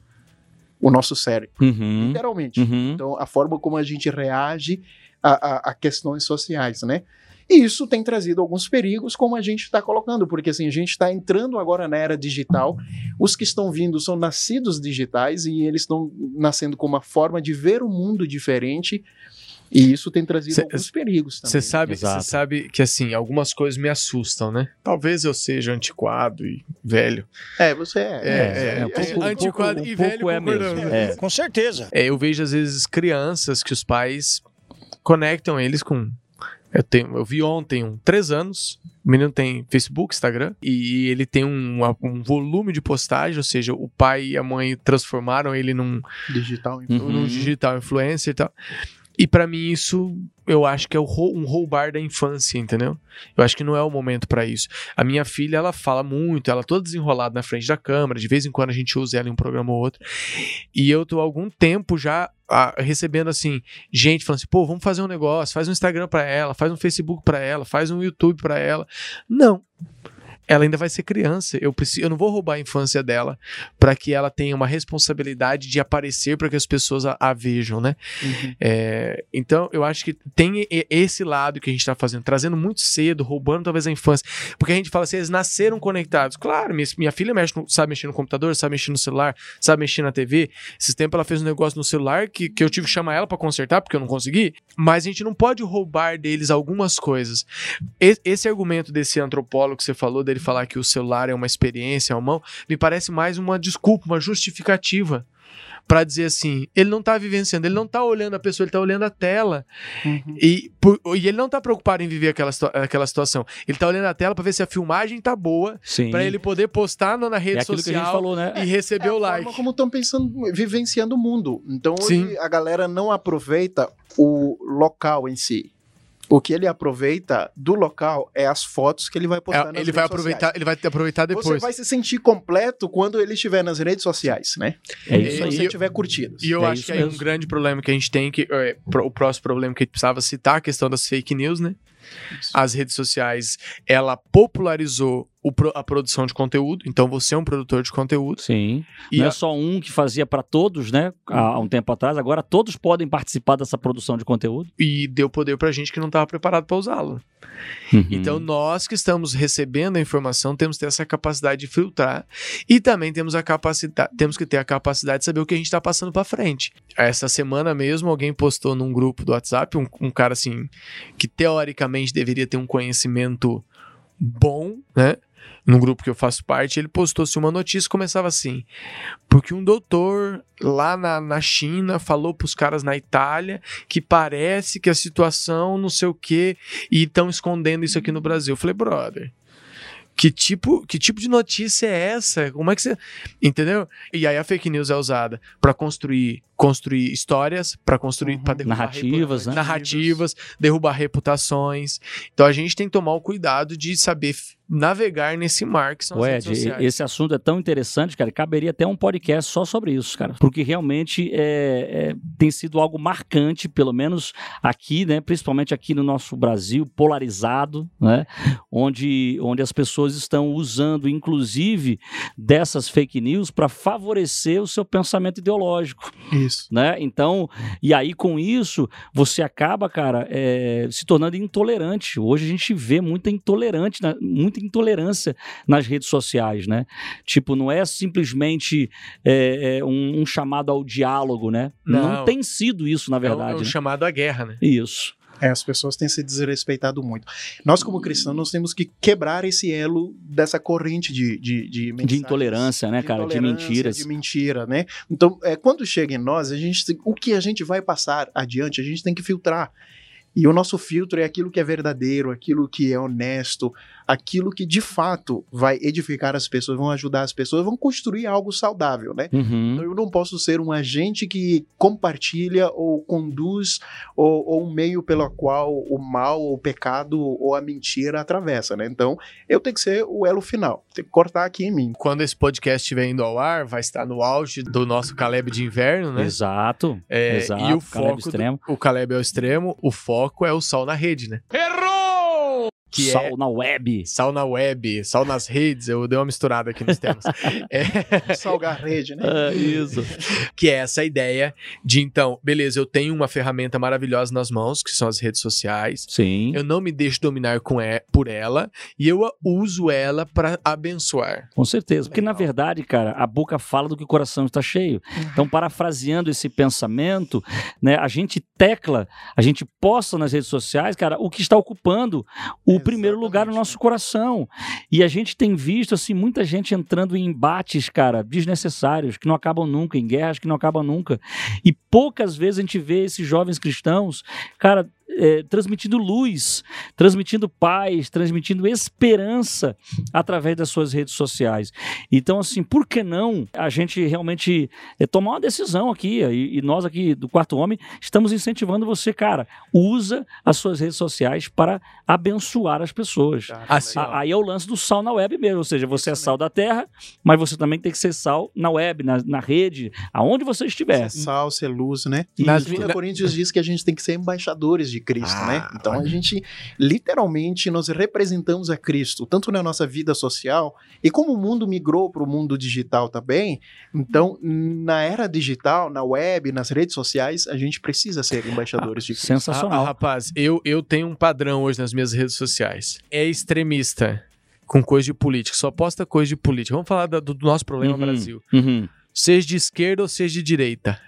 o nosso cérebro, Uhum. literalmente. Uhum. Então, a forma como a gente reage a, a- a questões sociais, né? E isso tem trazido alguns perigos, como a gente está colocando, porque assim, a gente está entrando agora na era digital. Os que estão vindo são nascidos digitais e eles estão nascendo com uma forma de ver o mundo diferente. E isso tem trazido Cê- alguns perigos também. Você sabe, sabe que assim, algumas coisas me assustam, né? Talvez eu seja antiquado e velho. É, você é. É, é, um pouco, um antiquado pouco- e um velho pouco é mesmo. É. Com certeza. É, eu vejo às vezes crianças que os pais conectam eles com. Eu, tenho, eu vi ontem um três anos, o menino tem Facebook, Instagram, e ele tem um, um volume de postagem, ou seja, o pai e a mãe transformaram ele num, Digital. Uhum. num digital influencer e tal. E pra mim isso, eu acho que é um roubar da infância, entendeu? Eu acho que não é o momento pra isso. A minha filha, ela fala muito, ela toda desenrolada na frente da câmera, de vez em quando a gente usa ela em um programa ou outro. E eu tô há algum tempo já ah, recebendo assim, gente falando assim, pô, vamos fazer um negócio, faz um Instagram pra ela, faz um Facebook pra ela, faz um YouTube pra ela. Não. Ela ainda vai ser criança. Eu preciso, eu não vou roubar a infância dela pra que ela tenha uma responsabilidade de aparecer para que as pessoas a, a vejam, né? Uhum. É, então, eu acho que tem esse lado que a gente tá fazendo, trazendo muito cedo, roubando talvez a infância. Porque a gente fala assim, eles nasceram conectados. Claro, minha, minha filha mexe no- sabe mexer no computador, sabe mexer no celular, sabe mexer na TV. Esses tempos ela fez um negócio no celular que, que eu tive que chamar ela pra consertar, porque eu não consegui. Mas a gente não pode roubar deles algumas coisas. E- esse argumento desse antropólogo que você falou, dele falar que o celular é uma experiência, é uma mão, me parece mais uma desculpa, uma justificativa. Pra dizer assim, ele não tá vivenciando, ele não tá olhando a pessoa, ele tá olhando a tela. Uhum. E, por- e ele não tá preocupado em viver aquela, aquela situação. Ele tá olhando a tela pra ver se a filmagem tá boa, Sim. pra ele poder postar na, na rede é que a social gente falou, né? e receber É a o forma like. como estão pensando, vivenciando o mundo. Então hoje Sim. a galera não aproveita o local em si. O que ele aproveita do local é as fotos que ele vai postar É, nas ele vai redes aproveitar, sociais. ele vai aproveitar Você depois. vai se sentir completo quando ele estiver nas redes sociais, né? É isso Se aí. você tiver curtidas. E eu É acho isso que aí um mesmo. grande problema que a gente tem, que é, o próximo problema que a gente precisava citar, a questão das fake news, né? As redes sociais, ela popularizou o a produção de conteúdo, então você é um produtor de conteúdo. Sim. E não a- é só um que fazia para todos, né? Há, um tempo atrás. Agora todos podem participar dessa produção de conteúdo. e deu poder pra gente que não estava preparado para usá-lo. Uhum. Então, nós que estamos recebendo a informação, temos que ter essa capacidade de filtrar e também temos a capacidade, temos que ter a capacidade de saber o que a gente está passando para frente. Essa semana mesmo, alguém postou num grupo do WhatsApp, um, um cara assim, que teoricamente deveria ter um conhecimento bom, né? Num grupo que eu faço parte, ele postou-se uma notícia começava assim: porque um doutor lá na, na China falou pros caras na Itália que parece que a situação não sei o que e estão escondendo isso aqui no Brasil. Eu falei, brother. Que tipo, que tipo de notícia é essa? Como é que você. Entendeu? E aí a fake news é usada para construir construir histórias, para construir, Uhum. para derrubar Narrativas, né? narrativas, derrubar reputações. Então a gente tem que tomar o cuidado de saber navegar nesse mar que são as Ô, redes Ed, sociais. esse assunto é tão interessante, cara, caberia até um podcast só sobre isso, cara. Porque realmente é, é, tem sido algo marcante, pelo menos aqui, né? Principalmente aqui no nosso Brasil, polarizado, né? Onde, onde as pessoas estão usando, inclusive, dessas fake news para favorecer o seu pensamento ideológico Isso. Né? Então, e aí com isso, você acaba, cara, é, se tornando intolerante. Hoje a gente vê muita intolerante, na- muita intolerância nas redes sociais, né? Tipo, não é simplesmente é, é, um, um chamado ao diálogo, né? Não, Não. tem sido isso, na É verdade. é o né? chamado à guerra, né? Isso. É, as pessoas têm se desrespeitado muito. Nós, como cristãos, nós temos que quebrar esse elo dessa corrente de, de, de, De intolerância, né, cara? De intolerância, mentiras. De mentira, né? Então, é, quando chega em nós, a gente, o que a gente vai passar adiante, a gente tem que filtrar. E o nosso filtro é aquilo que é verdadeiro, aquilo que é honesto, aquilo que de fato vai edificar as pessoas, vão ajudar as pessoas, vão construir algo saudável, né? Uhum. Então eu não posso ser um agente que compartilha ou conduz ou, ou um meio pelo qual o mal, ou o pecado ou a mentira atravessa, né? Então eu tenho que ser o elo final, tem que cortar aqui em mim. Quando esse podcast estiver indo ao ar, vai estar no auge do nosso Caleb de inverno, né? Exato. É, Exato, e o Caleb foco, extremo. Do, o Caleb é o extremo, o foco é o sol na rede, né? Errou! Que Sol é na web. sal na web, sal nas redes, eu dei uma misturada aqui nos temas. [LAUGHS] É, Salgar a rede, né? É, isso. que é essa ideia de, então, beleza, eu tenho uma ferramenta maravilhosa nas mãos, que são as redes sociais, Sim. eu não me deixo dominar com e- por ela, e eu uso ela para abençoar. Com certeza, porque na verdade, cara, a boca fala do que o coração está cheio. Então, parafraseando esse pensamento, né, a gente tecla, a gente posta nas redes sociais, cara, o que está ocupando o primeiro lugar no nosso coração. E a gente tem visto assim muita gente entrando em embates, cara, desnecessários, que não acabam nunca, em guerras que não acabam nunca. E poucas vezes a gente vê esses jovens cristãos, cara, é, transmitindo luz, transmitindo paz, transmitindo esperança através das suas redes sociais. Então, assim, por que não a gente realmente é, tomar uma decisão aqui? E, e nós aqui do Quarto Homem estamos incentivando você, cara, usa as suas redes sociais para abençoar as pessoas. Assim, A- Aí é o lance do sal na web mesmo, ou seja, você é sal da terra, mas você também tem que ser sal na web, na, na rede, aonde você estiver. Ser sal, ser luz, né? Nas Nas vi- 2 Coríntios diz que a gente tem que ser embaixadores de Cristo, Ah, né? Então a gente literalmente nós representamos a Cristo, tanto na nossa vida social e como o mundo migrou para o mundo digital também. Então, na era digital, na web, nas redes sociais, a gente precisa ser embaixadores de Cristo. Ah, Sensacional. ah, rapaz, eu, eu tenho um padrão hoje nas minhas redes sociais. É extremista com coisa de política, só posta coisa de política. Vamos falar da- do, do nosso problema Uhum. Brasil. Uhum. Seja de esquerda ou seja de direita.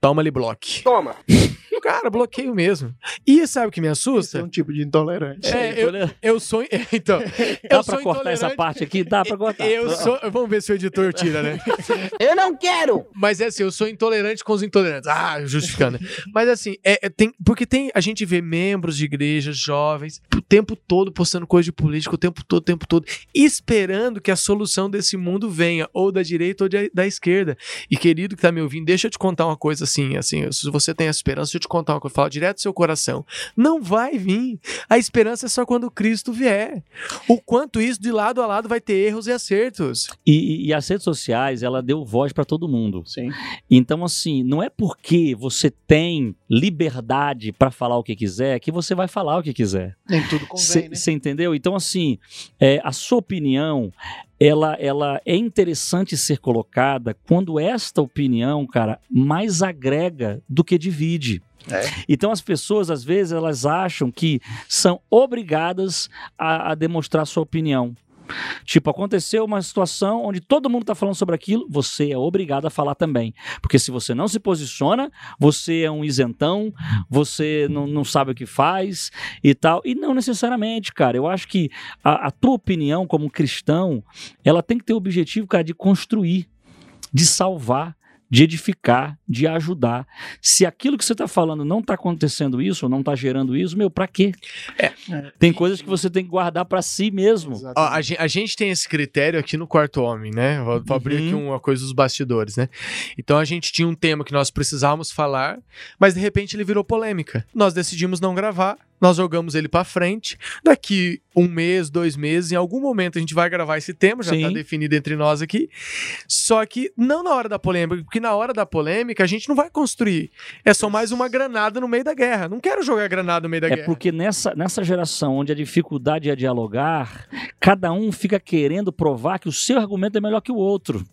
Toma ali bloque. Toma. [LAUGHS] Cara, bloqueio mesmo. E sabe o que me Esse é assusta? um tipo de intolerante. É, eu, eu sou. [LAUGHS] Então, Dá eu pra sou cortar essa parte aqui? Dá pra cortar. Eu sou. Vamos ver se o editor tira, né? [LAUGHS] Eu não quero. Mas é assim, eu sou intolerante com os intolerantes. Ah, justificando. Mas assim, é, é- tem, porque tem, a gente vê membros de igrejas jovens o tempo todo postando coisa de política, o tempo todo, o tempo todo, esperando que a solução desse mundo venha, ou da direita ou de- da esquerda. E querido que tá me ouvindo, deixa eu te contar uma coisa assim, assim, se você tem a esperança, deixa eu te contar uma coisa, fala direto do seu coração. Não vai vir. A esperança é só quando Cristo vier. O quanto isso, de lado a lado, vai ter erros e acertos. E, e- e as redes sociais, ela deu voz para todo mundo. Sim. Então, assim, não é porque você tem liberdade para falar o que quiser que você vai falar o que quiser. Nem tudo convém, Você né? entendeu? Então, assim, é, a sua opinião, ela, ela é interessante ser colocada quando esta opinião, cara, mais agrega do que divide. É. Então as pessoas, às vezes, elas acham que são obrigadas a, a demonstrar sua opinião. Tipo, aconteceu uma situação onde todo mundo está falando sobre aquilo, você é obrigado a falar também. Porque se você não se posiciona, você é um isentão, você não, não sabe o que faz e tal. E não necessariamente, cara. Eu acho que a, a tua opinião como cristão, ela tem que ter o objetivo, cara, de construir, de salvar, de edificar, de ajudar. Se aquilo que você está falando não está acontecendo isso, ou não está gerando isso, meu, para quê? É. Tem coisas que você tem que guardar pra si mesmo. Ó, a, a gente tem esse critério aqui no Quarto Homem, né? Vou, vou abrir aqui Uhum. uma coisa dos bastidores, né? Então a gente tinha um tema que nós precisávamos falar, mas de repente ele virou polêmica. Nós decidimos não gravar, nós jogamos ele pra frente. Daqui um mês, dois meses, em algum momento a gente vai gravar esse tema, já tá Sim. definido entre nós aqui. Só que não na hora da polêmica, porque na hora da polêmica a gente não vai construir. É só mais uma granada no meio da guerra. Não quero jogar granada no meio da É guerra. porque nessa, nessa geração onde a dificuldade é dialogar, cada um fica querendo provar que o seu argumento é melhor que o outro.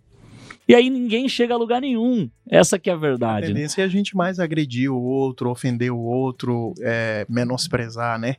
E aí ninguém chega a lugar nenhum. Essa que é a A verdade. né? tendência é a gente mais agredir o outro, ofender o outro, é, menosprezar, né?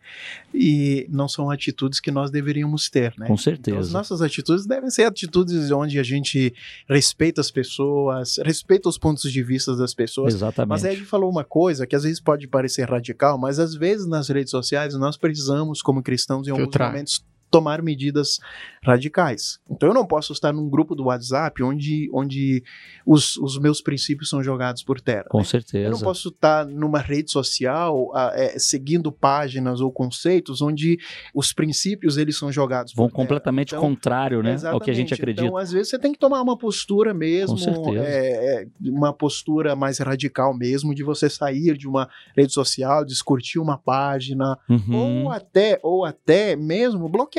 E não são atitudes que nós deveríamos ter, né? Com Então, as certeza. nossas atitudes devem ser atitudes onde a gente respeita as pessoas, respeita os pontos de vista das pessoas. Exatamente. Mas aí a gente falou uma coisa que às vezes pode parecer radical, mas às vezes nas redes sociais nós precisamos, como cristãos, em alguns Filtrar. momentos tomar medidas radicais. Então eu não posso estar num grupo do WhatsApp onde, onde os, os meus princípios são jogados por terra. Com né? Eu não certeza. posso estar numa rede social ah, é, seguindo páginas ou conceitos onde os princípios eles são jogados Vão por terra. completamente Então, contrário, né? Ao que a gente Exatamente. acredita. Então, às vezes, você tem que tomar uma postura mesmo, certeza. é, é, uma postura mais radical mesmo, de você sair de uma rede social, descurtir uma página, Uhum. ou até, ou até mesmo bloquear.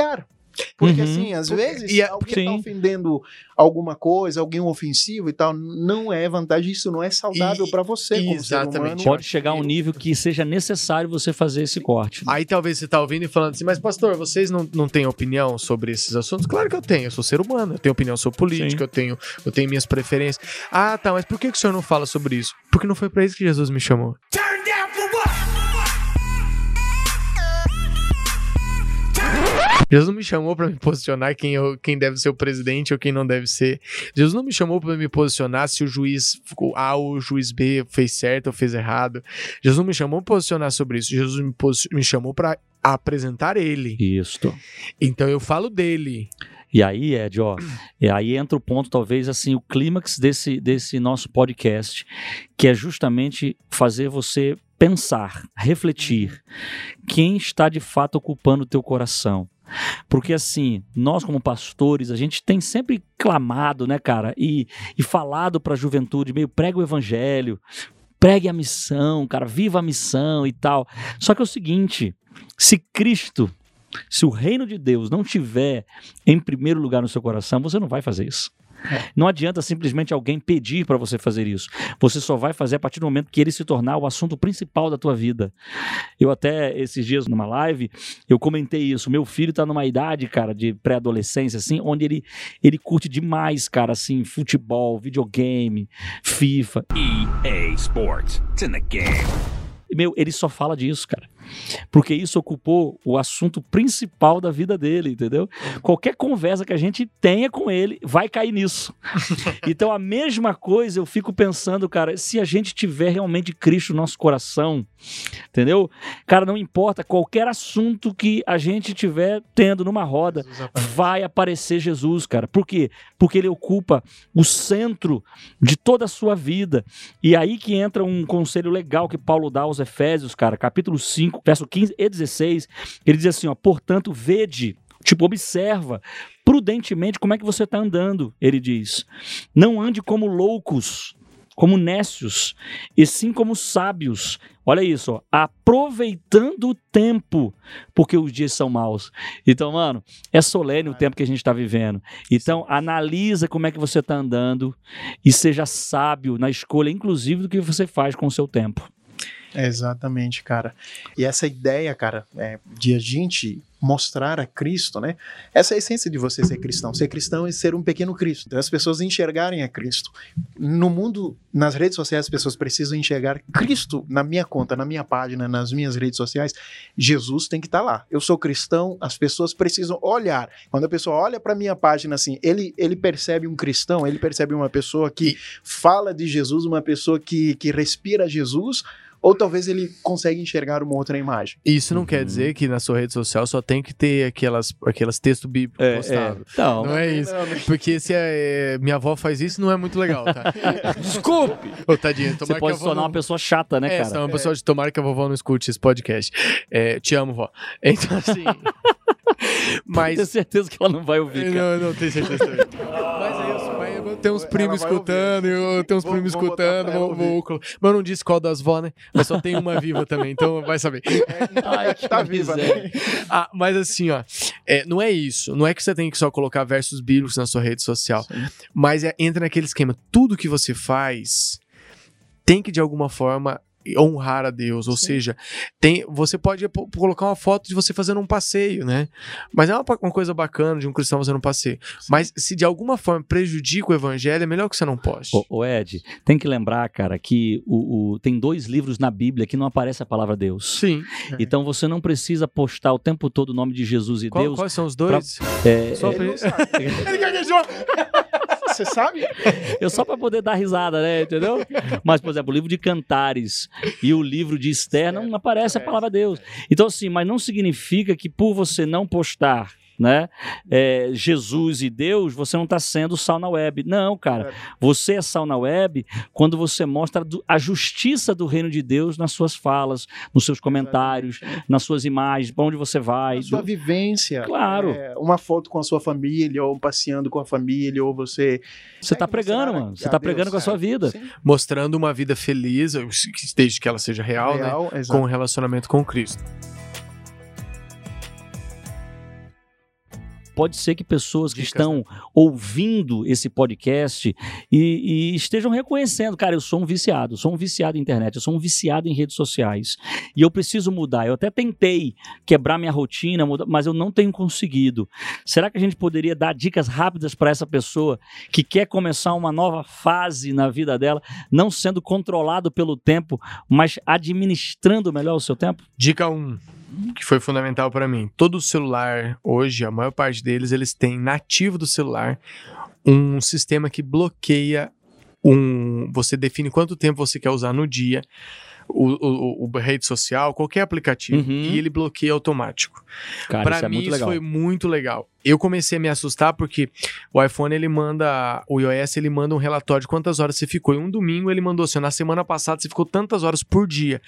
Porque Uhum. assim, às vezes, E a- alguém Sim. está ofendendo alguma coisa, alguém ofensivo e tal, não é vantagem, isso não é saudável para você exatamente. Pode chegar a um nível que seja necessário você fazer esse corte. Aí talvez você tá ouvindo e falando assim, mas pastor, vocês não, não têm opinião sobre esses assuntos? Claro que eu tenho, eu sou ser humano, eu tenho opinião sobre política, Sim. eu tenho, eu tenho minhas preferências. Ah, tá, mas por que, que o senhor não fala sobre isso? Porque não foi pra isso que Jesus me chamou. Jesus não me chamou pra me posicionar quem, eu, quem deve ser o presidente ou quem não deve ser. Jesus não me chamou pra me posicionar se o juiz A ou o juiz B fez certo ou fez errado. Jesus não me chamou pra posicionar sobre isso. Jesus me, me chamou pra apresentar ele. Isto. Então eu falo dele. E aí, Ed, ó, e aí entra o ponto, talvez, assim, o clímax desse, desse nosso podcast, que é justamente fazer você pensar, refletir. Quem está de fato ocupando o teu coração? Porque assim, nós como pastores, a gente tem sempre clamado, né, cara, e, e falado para a juventude, meio prega o evangelho, pregue a missão, cara, viva a missão e tal. Só que é o seguinte, se Cristo, se o reino de Deus não tiver em primeiro lugar no seu coração, você não vai fazer isso. Não adianta simplesmente alguém pedir para você fazer isso. Você só vai fazer a partir do momento que ele se tornar o assunto principal da tua vida. Eu até esses dias numa live, eu comentei isso. Meu filho tá numa idade, cara, de pré-adolescência assim, onde ele ele curte demais, cara, assim, futebol, videogame, FIFA. EA Sports. It's in the game. Meu, ele só fala disso, cara. Porque isso ocupou o assunto principal da vida dele, entendeu? Qualquer conversa que a gente tenha com ele vai cair nisso. [LAUGHS] então, a mesma coisa eu fico pensando, cara, se a gente tiver realmente Cristo no nosso coração, entendeu? Cara, não importa qualquer assunto que a gente tiver tendo numa roda, vai aparecer Jesus, cara. Por quê? Porque ele ocupa o centro de toda a sua vida. E aí que entra um conselho legal que Paulo dá aos Efésios, cara, capítulo 5, verso 15 e 16. Ele diz assim, ó, portanto, vede, tipo, observa prudentemente como é que você está andando, ele diz. Não ande como loucos, como nécios, e sim como sábios. Olha isso, ó, aproveitando o tempo, porque os dias são maus. Então, mano, é solene o tempo que a gente está vivendo. Então, analisa como é que você está andando e seja sábio na escolha, inclusive, do que você faz com o seu tempo. Exatamente, cara. E essa ideia, cara, é, de a gente mostrar a Cristo, né? Essa é a essência de você ser cristão. Ser cristão é ser um pequeno Cristo. As pessoas enxergarem a Cristo. No mundo, nas redes sociais, as pessoas precisam enxergar Cristo na minha conta, na minha página, nas minhas redes sociais. Jesus tem que estar lá. Eu sou cristão, as pessoas precisam olhar. Quando a pessoa olha para minha página assim, ele, ele percebe um cristão, ele percebe uma pessoa que fala de Jesus, uma pessoa que, que respira Jesus, ou talvez ele consegue enxergar uma outra imagem. Isso não quer Uhum. dizer que na sua rede social só tem que ter aquelas, aquelas textos bíblicos É, postados. é. Não, Não é isso. Porque se é, é, minha avó faz isso, não é muito legal, tá? [LAUGHS] Desculpe! Ô, tadinha, Você tomara que a pode tornar não- uma pessoa chata, né, é, cara? senão uma pessoa de tomara que a vovó não escute esse podcast. É, te amo, vó. Então, assim. [LAUGHS] mas. Tenho certeza que ela não vai ouvir, cara. Não, não tenho certeza também. Mas aí tenho uns primos escutando, eu tenho uns Vou- primos vou escutando, vou, vou, colo- mas eu não disse qual das vó, né? Mas só tem uma viva também, então vai saber. [LAUGHS] Ai, que Tá viva, né? Ah, mas assim, ó, é, não é isso. Não é que você tem que só colocar versos bíblicos na sua rede social. Mas é- entra naquele esquema. Tudo que você faz tem que, de alguma forma, honrar a Deus. Ou seja, tem, você pode po- colocar uma foto de você fazendo um passeio, né? Mas é uma, uma coisa bacana de um cristão fazendo um passeio. Mas se de alguma forma prejudica o evangelho, é melhor que você não poste. Ô, Ed, tem que lembrar, cara, que o, o- tem dois livros na Bíblia que não aparece a palavra Deus. Sim. Então você não precisa postar o tempo todo o nome de Jesus e Qual- Deus. quais são os dois? É, Só é, pra- Ele [LAUGHS] gaguejou! Você sabe? [LAUGHS] eu só para poder dar risada, né? Entendeu? Mas, por exemplo, o livro de Cantares e o livro de Esther não aparece a palavra Deus. Então, assim, mas não significa que por você não postar. Né? É, Jesus e Deus, você não está sendo sal na web. Não, cara. Você é sal na web quando você mostra a justiça do reino de Deus nas suas falas, nos seus comentários, nas suas imagens, para onde você vai. A sua do- vivência. Claro. É, uma foto com a sua família, ou passeando com a família, ou você. Você está É, pregando, mano. Você a está pregando com a é. sua vida. Sim, Mostrando uma vida feliz, desde que ela seja real, né? real, Com exato. o relacionamento com Cristo. Pode ser que pessoas que Dicas, estão ouvindo esse podcast e, e estejam reconhecendo, cara, eu sou um viciado, eu sou um viciado em internet, eu sou um viciado em redes sociais e eu preciso mudar. Eu até tentei quebrar minha rotina, mas eu não tenho conseguido. Será que a gente poderia dar dicas rápidas para essa pessoa que quer começar uma nova fase na vida dela, não sendo controlado pelo tempo, mas administrando melhor o seu tempo? Dica 1, que foi fundamental para mim. Todo celular, hoje, a maior parte deles, eles têm nativo do celular um sistema que bloqueia um. Você define quanto tempo você quer usar no dia. O, o, o- rede social, qualquer aplicativo, Uhum. e ele bloqueia automático. Isso é mim, muito isso foi muito legal. Eu comecei a me assustar porque o iPhone ele manda, o iOS ele manda um relatório de quantas horas você ficou. E um domingo ele mandou assim: na semana passada você ficou tantas horas por dia.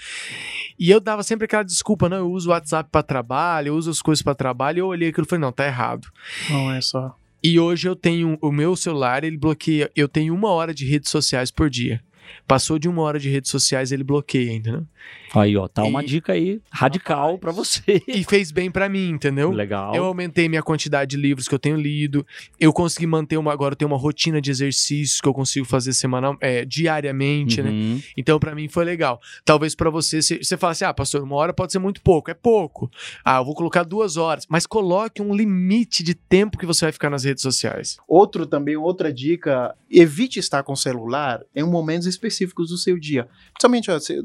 E eu dava sempre aquela desculpa: não, eu uso o WhatsApp para trabalho, eu uso as coisas para trabalho. E eu olhei aquilo e falei: não, tá errado. Não é só. E hoje eu tenho o meu celular, ele bloqueia. Eu tenho uma hora de redes sociais por dia. Passou de uma hora de redes sociais, ele bloqueia, entendeu? Aí, ó, tá uma E- dica aí radical para você. [LAUGHS] E fez bem pra mim, entendeu? Legal. Eu aumentei minha quantidade de livros que eu tenho lido. Eu consegui manter uma. Agora eu tenho uma rotina de exercícios que eu consigo fazer semanal, é, diariamente, né? Uhum. Então, pra mim foi legal. Talvez pra você, você você fala assim: ah, pastor, uma hora pode ser muito pouco. É pouco. Ah, eu vou colocar duas horas. Mas coloque um limite de tempo que você vai ficar nas redes sociais. Outro também, outra dica, evite estar com o celular em momentos específicos do seu dia. Principalmente ó, se-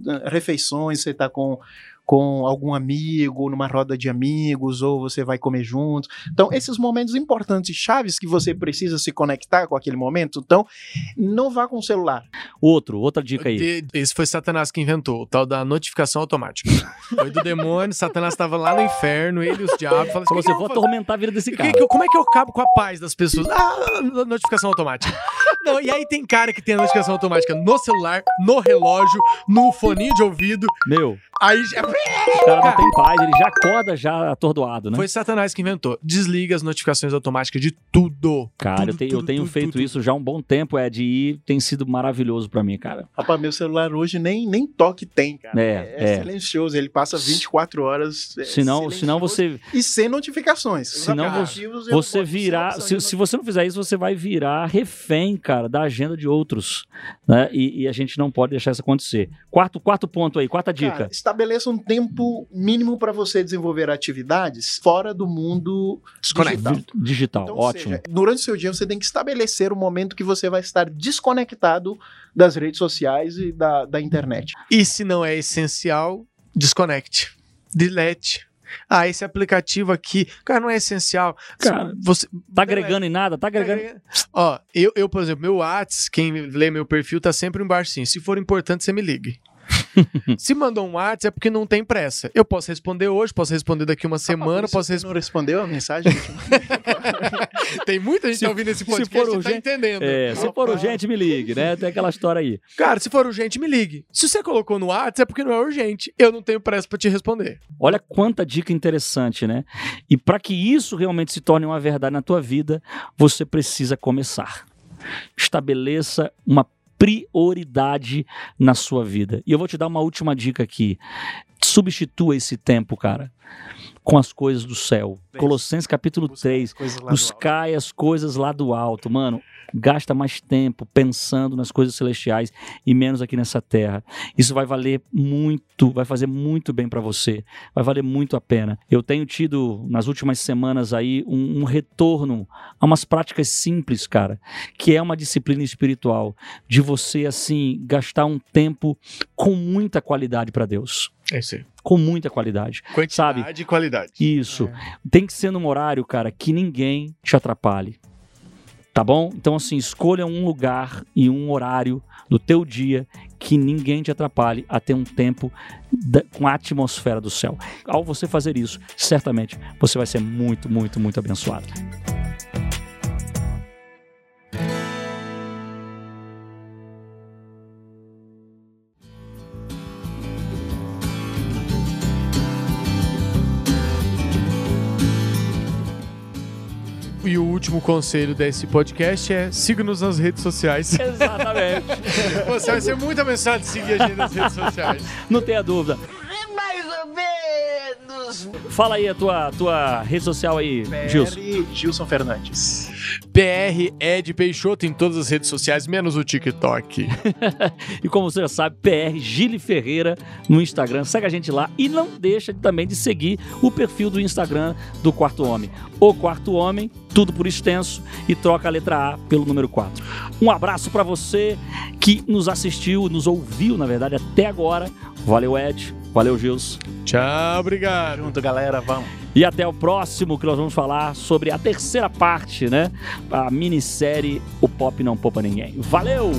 você está com, com algum amigo, numa roda de amigos, ou você vai comer junto. Então, esses momentos importantes, chaves que você precisa se conectar com aquele momento, então, não vá com o celular. Outro, outra dica aí. Esse foi Satanás que inventou, o tal da notificação automática. Foi do demônio, Satanás estava lá no inferno, ele e os diabos. Falaram Falou assim, assim, vou atormentar a vida desse Que- cara. que- como é que eu acabo com a paz das pessoas? Ah, notificação automática. Não, e aí tem cara que tem a notificação automática no celular, no relógio, no fone de ouvido. Meu, Aí já- o cara não tem paz, ele já acorda já atordoado, né? foi Satanás que inventou. Desliga as notificações automáticas de tudo. Cara, Tudo, eu, tenho- eu tudo, tenho tudo, feito tudo. isso já há um bom tempo, Ed, e tem sido maravilhoso pra mim, cara. Rapaz, meu celular hoje nem, nem toque tem, cara. É, é. silencioso, ele passa 24 horas. é, Senão, senão você, E sem notificações. Senão você, eu você virar, se, se você não fizer isso, você vai virar refém, cara, da agenda de outros, né? E, e a gente não pode deixar isso acontecer. Quarto, quarto ponto aí, quarta dica. Cara, estabeleça um tempo mínimo para você desenvolver atividades fora do mundo Desconecta. digital. Digital, Então, ótimo. seja, durante o seu dia, você tem que estabelecer o momento que você vai estar desconectado das redes sociais e da, da internet. E se não é essencial, desconecte. Delete. Ah, esse aplicativo aqui, cara, não é essencial. Cara, você Tá agregando em nada? Tá agregando. Ó, eu, eu, por exemplo, meu Whats, quem lê meu perfil, tá sempre embaixo assim. Se for importante, você me ligue. [LAUGHS] Se mandou um WhatsApp é porque não tem pressa. Eu posso responder hoje, posso responder daqui uma semana, posso Você responder. não respondeu a mensagem? [LAUGHS] Tem muita gente Se- tá ouvindo esse se podcast for e tá urgente- entendendo. É, se for urgente, me ligue, né? Tem aquela história aí. Cara, se for urgente, me ligue. Se você colocou no WhatsApp é porque não é urgente. Eu não tenho pressa pra te responder. Olha quanta dica interessante, né? E para que isso realmente se torne uma verdade na tua vida, você precisa começar. Estabeleça uma prioridade na sua vida. E eu vou te dar uma última dica aqui. Substitua esse tempo, cara, com as coisas do céu. Colossenses capítulo 3. Coisas lá do alto. Buscai as coisas lá do alto. Mano, gasta mais tempo pensando nas coisas celestiais e menos aqui nessa terra. Isso vai valer muito, vai fazer muito bem para você. Vai valer muito a pena. Eu tenho tido nas últimas semanas aí um, um retorno a umas práticas simples, cara, que é uma disciplina espiritual de você assim gastar um tempo com muita qualidade para Deus, É isso aí. com muita qualidade. Quantidade Sabe? e qualidade. Isso. Tem que ser num horário, cara, que ninguém te atrapalhe. Tá bom? Então, assim, escolha um lugar e um horário do teu dia que ninguém te atrapalhe a ter um tempo da- com a atmosfera do céu. Ao você fazer isso, certamente você vai ser muito, muito, muito abençoado. Último conselho desse podcast é siga-nos nas redes sociais. [LAUGHS] Exatamente. Você vai ser muito abençoado de seguir a gente nas redes sociais. Não tenha dúvida. Fala aí a tua, tua rede social aí, Gilson. PR Gilson Fernandes. PR Ed Peixoto em todas as redes sociais, menos o TikTok. [LAUGHS] E como você já sabe, PR Gile Ferreira no Instagram. Segue a gente lá e não deixa de- também de seguir o perfil do Instagram do Quarto Homem. O Quarto Homem, tudo por extenso, e troca a letra A pelo número 4. Um abraço pra você que nos assistiu, nos ouviu, na verdade, até agora. Valeu, Ed. Valeu, Gilson. Tchau, obrigado. Junto, galera, vamos. E até o próximo que nós vamos falar sobre a terceira parte, né? A minissérie O Pop Não Poupa Ninguém. Valeu!